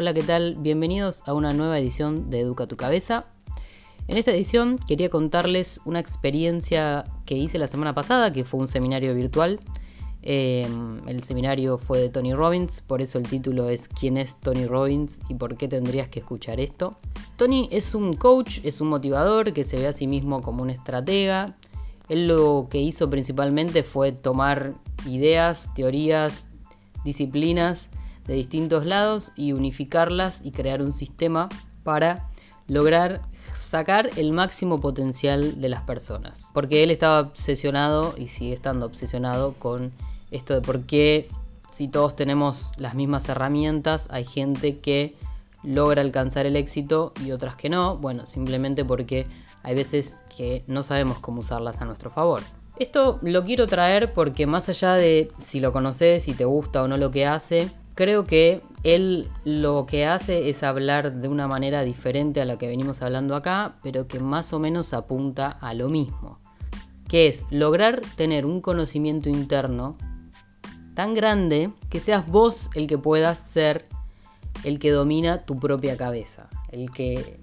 Hola, ¿qué tal? Bienvenidos a una nueva edición de Educa tu Cabeza. En esta edición quería contarles una experiencia que hice la semana pasada, que fue un seminario virtual. Em, el seminario fue de Tony Robbins, por eso el título es ¿Quién es Tony Robbins y por qué tendrías que escuchar esto? Tony es un coach, es un motivador que se ve a sí mismo como un estratega. Él lo que hizo principalmente fue tomar ideas, teorías, disciplinas de distintos lados y unificarlas y crear un sistema para lograr sacar el máximo potencial de las personas. Porque él estaba obsesionado y sigue estando obsesionado con esto de por qué si todos tenemos las mismas herramientas hay gente que logra alcanzar el éxito y otras que no. Bueno, simplemente porque hay veces que no sabemos cómo usarlas a nuestro favor. Esto lo quiero traer porque más allá de si lo conoces, si te gusta o no lo que hace, creo que él lo que hace es hablar de una manera diferente a la que venimos hablando acá, pero que más o menos apunta a lo mismo. Que es lograr tener un conocimiento interno tan grande que seas vos el que puedas ser el que domina tu propia cabeza. El que,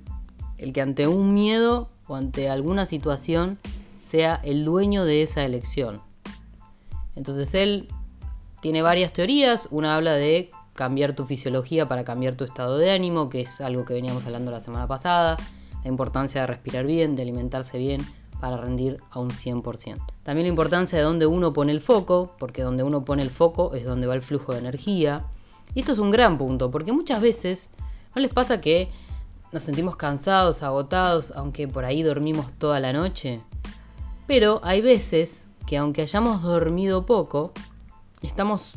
el que ante un miedo o ante alguna situación sea el dueño de esa elección. Entonces él tiene varias teorías. Una habla de cambiar tu fisiología para cambiar tu estado de ánimo, que es algo que veníamos hablando la semana pasada. La importancia de respirar bien, de alimentarse bien para rendir a un 100%. También la importancia de dónde uno pone el foco, porque donde uno pone el foco es donde va el flujo de energía. Y esto es un gran punto, porque muchas veces no les pasa que nos sentimos cansados, agotados, aunque por ahí dormimos toda la noche. Pero hay veces que aunque hayamos dormido poco, estamos,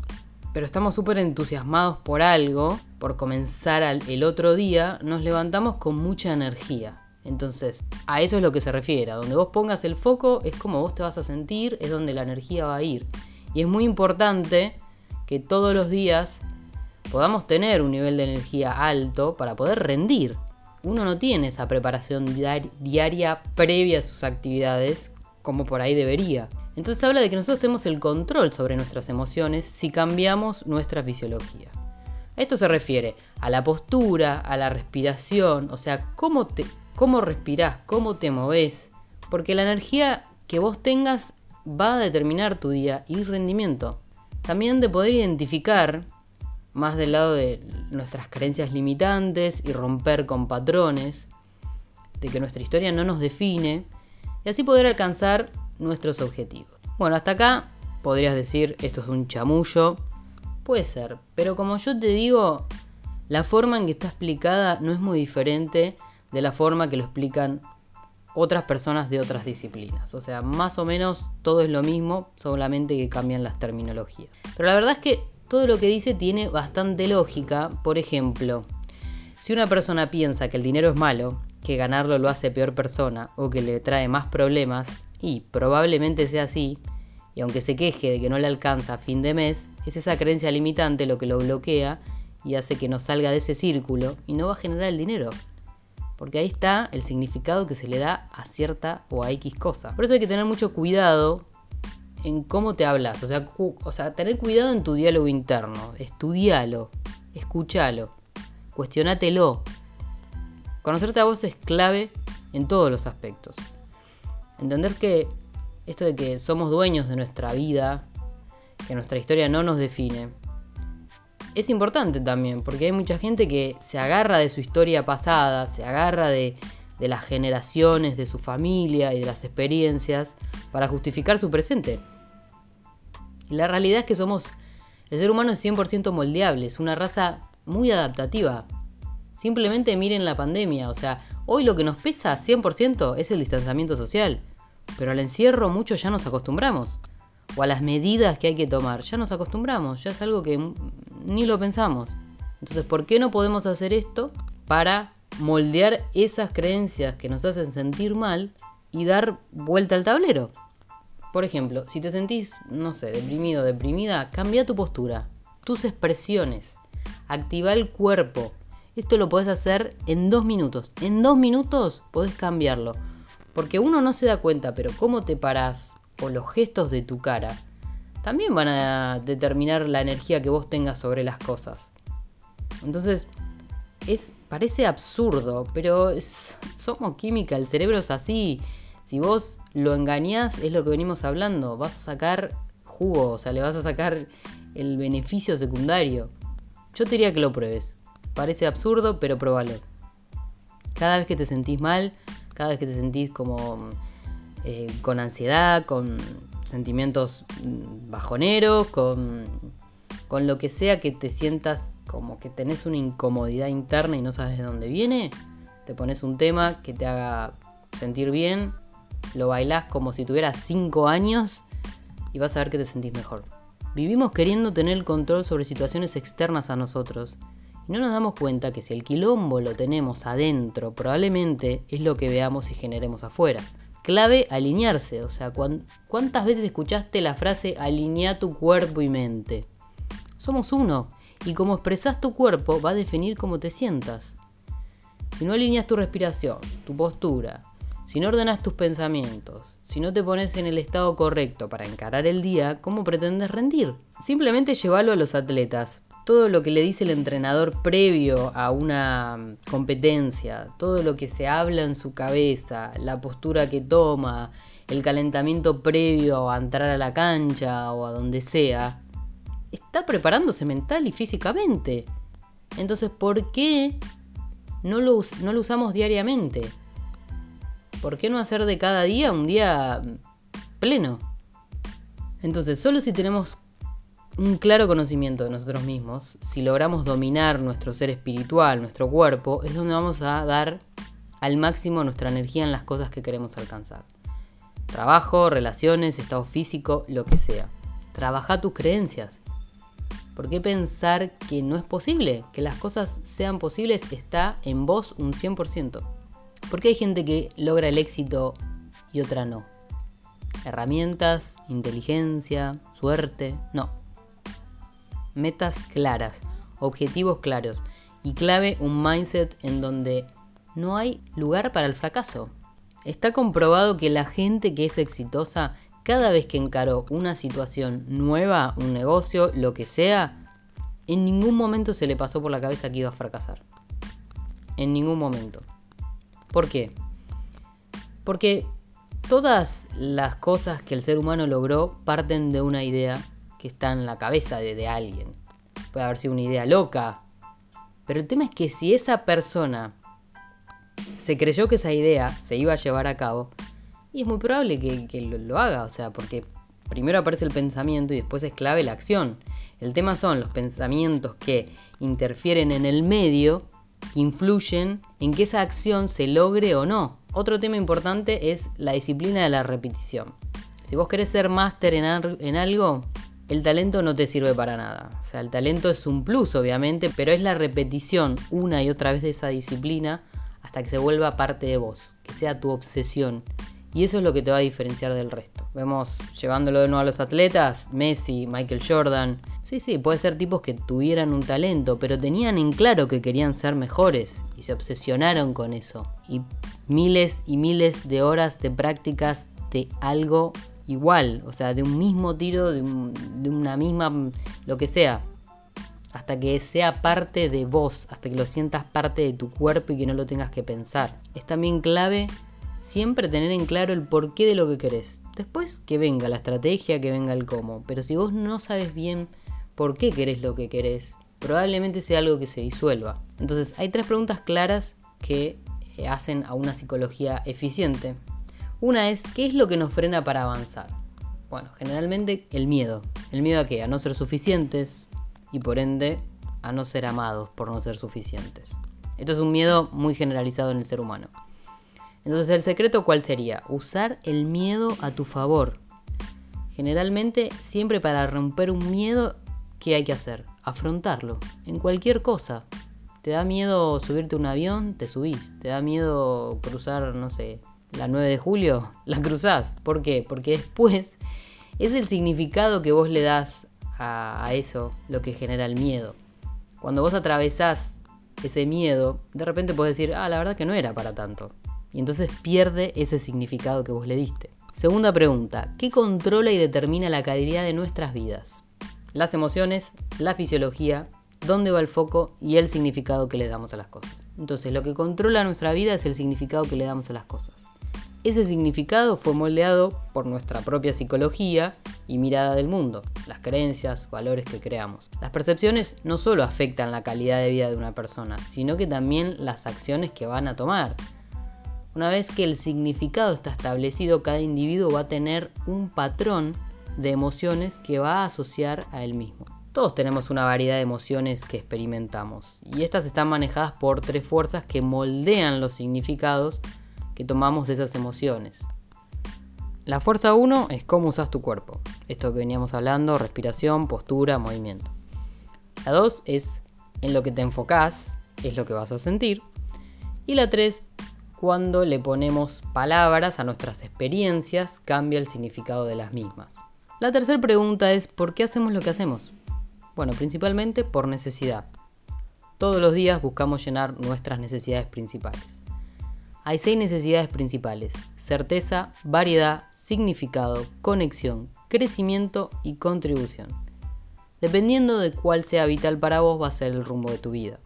pero estamos súper entusiasmados por algo, por comenzar el otro día, nos levantamos con mucha energía. Entonces, a eso es lo que se refiere. A donde vos pongas el foco es como vos te vas a sentir, es donde la energía va a ir. Y es muy importante que todos los días podamos tener un nivel de energía alto para poder rendir. Uno no tiene esa preparación diaria previa a sus actividades como por ahí debería. Entonces habla de que nosotros tenemos el control sobre nuestras emociones si cambiamos nuestra fisiología. esto se refiere a la postura, a la respiración, o sea, cómo, te, cómo respirás, cómo te moves, porque la energía que vos tengas va a determinar tu día y rendimiento. También de poder identificar, más del lado de nuestras creencias limitantes y romper con patrones, de que nuestra historia no nos define, y así poder alcanzar nuestros objetivos. Bueno, hasta acá podrías decir esto es un chamullo. Puede ser, pero como yo te digo, la forma en que está explicada no es muy diferente de la forma que lo explican otras personas de otras disciplinas. O sea, más o menos todo es lo mismo, solamente que cambian las terminologías. Pero la verdad es que todo lo que dice tiene bastante lógica. Por ejemplo, si una persona piensa que el dinero es malo, que ganarlo lo hace peor persona o que le trae más problemas, y probablemente sea así, y aunque se queje de que no le alcanza a fin de mes, es esa creencia limitante lo que lo bloquea y hace que no salga de ese círculo y no va a generar el dinero. Porque ahí está el significado que se le da a cierta o a X cosa. Por eso hay que tener mucho cuidado en cómo te hablas. O sea, o sea tener cuidado en tu diálogo interno. Estudialo, escúchalo, cuestionátelo. Conocerte a vos es clave en todos los aspectos. Entender que esto de que somos dueños de nuestra vida, que nuestra historia no nos define, es importante también, porque hay mucha gente que se agarra de su historia pasada, se agarra de, las generaciones, de su familia y de las experiencias para justificar su presente. Y la realidad es que somos, el ser humano es 100% moldeable, es una raza muy adaptativa, Simplemente miren la pandemia, o sea, hoy lo que nos pesa 100% es el distanciamiento social, pero al encierro muchos ya nos acostumbramos, o a las medidas que hay que tomar, ya nos acostumbramos, ya es algo que ni lo pensamos. Entonces, ¿por qué no podemos hacer esto para moldear esas creencias que nos hacen sentir mal y dar vuelta al tablero? Por ejemplo, si te sentís, no sé, deprimido, deprimida, cambia tu postura, tus expresiones, activa el cuerpo, esto lo podés hacer en dos minutos. En dos minutos podés cambiarlo. Porque uno no se da cuenta, pero cómo te parás o los gestos de tu cara también van a determinar la energía que vos tengas sobre las cosas. Entonces, es, parece absurdo, pero somos química, el cerebro es así. Si vos lo engañás, es lo que venimos hablando, vas a sacar jugo, o sea, le vas a sacar el beneficio secundario. Yo te diría que lo pruebes. Parece absurdo, pero probalo. Cada vez que te sentís mal, cada vez que te sentís como eh, con ansiedad, con sentimientos mm, bajoneros, con, con lo que sea que te sientas como que tenés una incomodidad interna y no sabes de dónde viene, te pones un tema que te haga sentir bien, lo bailás como si tuvieras 5 años y vas a ver que te sentís mejor. Vivimos queriendo tener el control sobre situaciones externas a nosotros no nos damos cuenta que si el quilombo lo tenemos adentro, probablemente es lo que veamos y generemos afuera. Clave alinearse, o sea, ¿cuántas veces escuchaste la frase alinea tu cuerpo y mente? Somos uno, y como expresas tu cuerpo va a definir cómo te sientas. Si no alineas tu respiración, tu postura, si no ordenas tus pensamientos, si no te pones en el estado correcto para encarar el día, ¿cómo pretendes rendir? Simplemente llévalo a los atletas. Todo lo que le dice el entrenador previo a una competencia, todo lo que se habla en su cabeza, la postura que toma, el calentamiento previo a entrar a la cancha o a donde sea, está preparándose mental y físicamente. Entonces, ¿por qué no lo, no lo usamos diariamente? ¿Por qué no hacer de cada día un día pleno? Entonces, solo si tenemos un claro conocimiento de nosotros mismos, si logramos dominar nuestro ser espiritual, nuestro cuerpo, es donde vamos a dar al máximo nuestra energía en las cosas que queremos alcanzar. Trabajo, relaciones, estado físico, lo que sea. Trabaja tus creencias. ¿Por qué pensar que no es posible? Que las cosas sean posibles está en vos un 100%. ¿Por qué hay gente que logra el éxito y otra no? Herramientas, inteligencia, suerte, no. Metas claras, objetivos claros y clave un mindset en donde no hay lugar para el fracaso. Está comprobado que la gente que es exitosa cada vez que encaró una situación nueva, un negocio, lo que sea, en ningún momento se le pasó por la cabeza que iba a fracasar. En ningún momento. ¿Por qué? Porque todas las cosas que el ser humano logró parten de una idea que está en la cabeza de, alguien. Puede haber sido una idea loca. Pero el tema es que si esa persona se creyó que esa idea se iba a llevar a cabo, y es muy probable que, lo, haga, o sea, porque primero aparece el pensamiento y después es clave la acción. El tema son los pensamientos que interfieren en el medio, que influyen en que esa acción se logre o no. Otro tema importante es la disciplina de la repetición. Si vos querés ser máster en algo, el talento no te sirve para nada. O sea, el talento es un plus, obviamente, pero es la repetición una y otra vez de esa disciplina hasta que se vuelva parte de vos, que sea tu obsesión. Y eso es lo que te va a diferenciar del resto. Vemos, llevándolo de nuevo a los atletas, Messi, Michael Jordan. Sí, sí, puede ser tipos que tuvieran un talento, pero tenían en claro que querían ser mejores y se obsesionaron con eso. Y miles y miles de horas de prácticas de algo igual, o sea, de un mismo tiro, de, de una misma, lo que sea. Hasta que sea parte de vos, hasta que lo sientas parte de tu cuerpo y que no lo tengas que pensar. Es también clave siempre tener en claro el porqué de lo que querés. Después que venga la estrategia, que venga el cómo. Pero si vos no sabes bien por qué querés lo que querés, probablemente sea algo que se disuelva. Entonces hay tres preguntas claras que eh, hacen a una psicología eficiente. Una es, ¿qué es lo que nos frena para avanzar? Bueno, generalmente el miedo. ¿El miedo a qué? A no ser suficientes y por ende a no ser amados por no ser suficientes. Esto es un miedo muy generalizado en el ser humano. Entonces el secreto cuál sería? Usar el miedo a tu favor. Generalmente siempre para romper un miedo, ¿qué hay que hacer? Afrontarlo, en cualquier cosa. ¿Te da miedo subirte a un avión? Te subís. ¿Te da miedo cruzar, no sé, la 9 de julio? La cruzás. ¿Por qué? Porque después es el significado que vos le das a, eso lo que genera el miedo. Cuando vos atravesás ese miedo, de repente podés decir, ah, la verdad que no era para tanto y entonces pierde ese significado que vos le diste. Segunda pregunta, ¿qué controla y determina la calidad de nuestras vidas? Las emociones, la fisiología dónde va el foco y el significado que le damos a las cosas. Entonces, lo que controla nuestra vida es el significado que le damos a las cosas. Ese significado fue moldeado por nuestra propia psicología y mirada del mundo, las creencias, valores que creamos. Las percepciones no solo afectan la calidad de vida de una persona, sino que también las acciones que van a tomar. Una vez que el significado está establecido, cada individuo va a tener un patrón de emociones que va a asociar a él mismo. Todos tenemos una variedad de emociones que experimentamos y estas están manejadas por tres fuerzas que moldean los significados que tomamos de esas emociones. La fuerza 1 es cómo usas tu cuerpo. Esto que veníamos hablando, respiración, postura, movimiento. La 2 es en lo que te enfocás, es lo que vas a sentir. Y la 3, cuando le ponemos palabras a nuestras experiencias, cambia el significado de las mismas. La tercera pregunta es, ¿por qué hacemos lo que hacemos? Bueno, principalmente por necesidad. Todos los días buscamos llenar nuestras necesidades principales. Hay seis necesidades principales. Certeza, variedad, significado, conexión, crecimiento y contribución. Dependiendo de cuál sea vital para vos va a ser el rumbo de tu vida.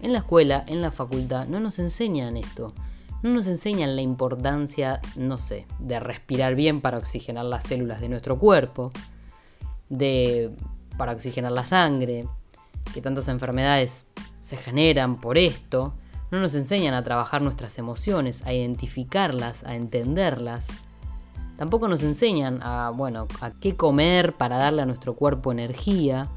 En la escuela, en la facultad, no nos enseñan esto. No nos enseñan la importancia, no sé, de respirar bien para oxigenar las células de nuestro cuerpo, de para oxigenar la sangre, que tantas enfermedades se generan por esto, no nos enseñan a trabajar nuestras emociones, a identificarlas, a entenderlas. Tampoco nos enseñan a, bueno, a qué comer para darle a nuestro cuerpo energía.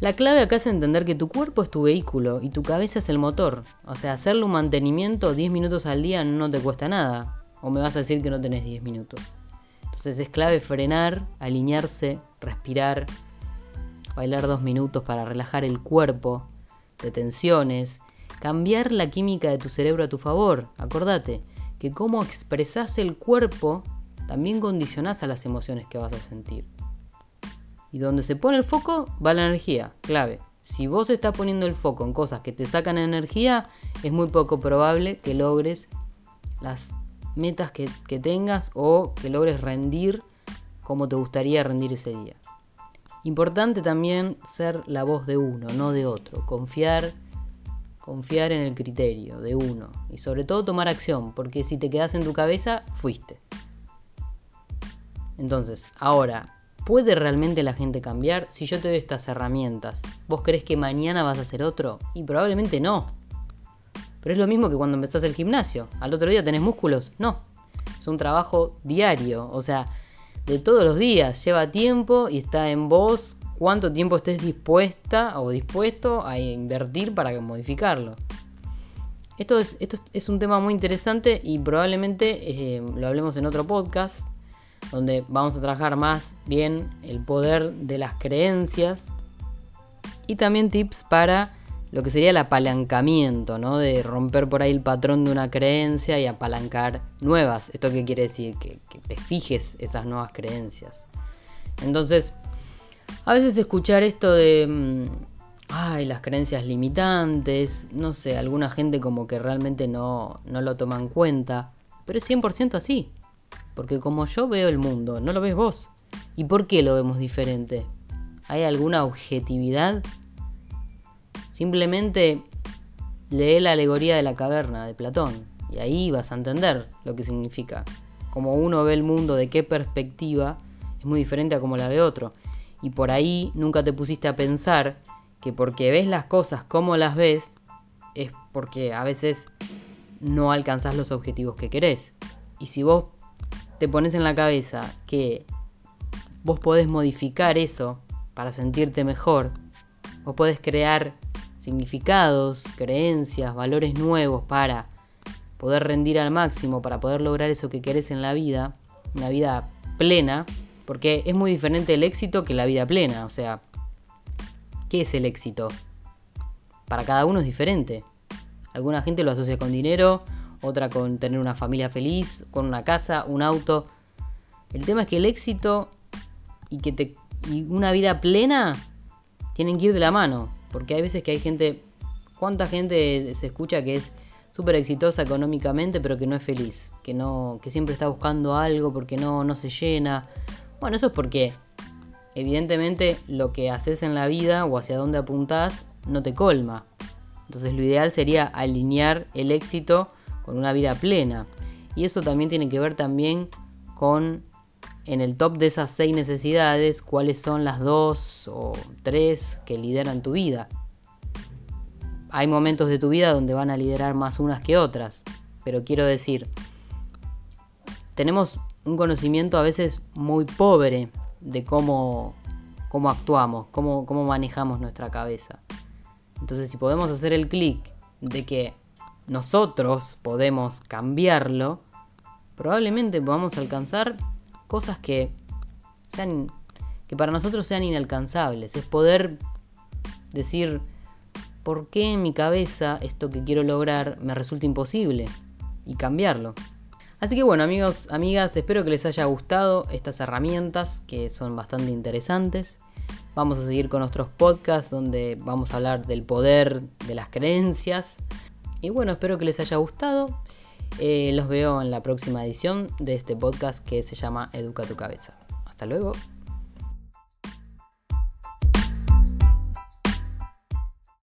La clave acá es entender que tu cuerpo es tu vehículo y tu cabeza es el motor. O sea, hacerle un mantenimiento 10 minutos al día no te cuesta nada. O me vas a decir que no tenés 10 minutos. Entonces es clave frenar, alinearse, respirar, bailar dos minutos para relajar el cuerpo, de tensiones, cambiar la química de tu cerebro a tu favor. Acordate que cómo expresas el cuerpo también condicionás a las emociones que vas a sentir. Y donde se pone el foco va la energía, clave. Si vos estás poniendo el foco en cosas que te sacan energía, es muy poco probable que logres las metas que tengas o que logres rendir como te gustaría rendir ese día. Importante también ser la voz de uno, no de otro. Confiar, confiar en el criterio de uno. Y sobre todo tomar acción, porque si te quedas en tu cabeza, fuiste. Entonces, ahora, ¿puede realmente la gente cambiar? Si yo te doy estas herramientas, ¿vos crees que mañana vas a ser otro? Y probablemente no. Pero es lo mismo que cuando empezás el gimnasio. Al otro día tenés músculos. No. Es un trabajo diario. O sea, de todos los días. Lleva tiempo y está en vos cuánto tiempo estés dispuesta o dispuesto a invertir para modificarlo. Esto es, un tema muy interesante y probablemente eh, lo hablemos en otro podcast, donde vamos a trabajar más bien el poder de las creencias y también tips para lo que sería el apalancamiento, ¿no? De romper por ahí el patrón de una creencia y apalancar nuevas. ¿Esto qué quiere decir? Que, te fijes esas nuevas creencias. Entonces, a veces escuchar esto de... Mm, ay, las creencias limitantes, no sé, alguna gente como que realmente no, no lo toma en cuenta, pero es 100% así, porque como yo veo el mundo, no lo ves vos. ¿Y por qué lo vemos diferente? ¿Hay alguna objetividad Simplemente lee la alegoría de la caverna de Platón y ahí vas a entender lo que significa. Como uno ve el mundo, de qué perspectiva, es muy diferente a como la ve otro. Y por ahí nunca te pusiste a pensar que porque ves las cosas como las ves, es porque a veces no alcanzás los objetivos que querés. Y si vos te pones en la cabeza que vos podés modificar eso para sentirte mejor, vos podés crear significados, creencias, valores nuevos para poder rendir al máximo, para poder lograr eso que querés en la vida, una vida plena, porque es muy diferente el éxito que la vida plena, o sea, ¿qué es el éxito? Para cada uno es diferente. Alguna gente lo asocia con dinero, otra con tener una familia feliz, con una casa, un auto. El tema es que el éxito y que te y una vida plena tienen que ir de la mano. Porque hay veces que hay gente, ¿cuánta gente se escucha que es súper exitosa económicamente pero que no es feliz? Que, no, que siempre está buscando algo porque no, no se llena. Bueno, eso es porque evidentemente lo que haces en la vida o hacia dónde apuntás no te colma. Entonces lo ideal sería alinear el éxito con una vida plena. Y eso también tiene que ver también con en el top de esas seis necesidades, cuáles son las dos o tres que lideran tu vida. Hay momentos de tu vida donde van a liderar más unas que otras, pero quiero decir, tenemos un conocimiento a veces muy pobre de cómo, cómo actuamos, cómo, cómo manejamos nuestra cabeza. Entonces si podemos hacer el clic de que nosotros podemos cambiarlo, probablemente podamos alcanzar cosas que sean que para nosotros sean inalcanzables. Es poder decir por qué en mi cabeza esto que quiero lograr me resulta imposible y cambiarlo. Así que bueno amigos, amigas, espero que les haya gustado estas herramientas que son bastante interesantes. Vamos a seguir con nuestros podcasts donde vamos a hablar del poder de las creencias. Y bueno, espero que les haya gustado. Eh, los veo en la próxima edición de este podcast que se llama Educa tu cabeza. Hasta luego.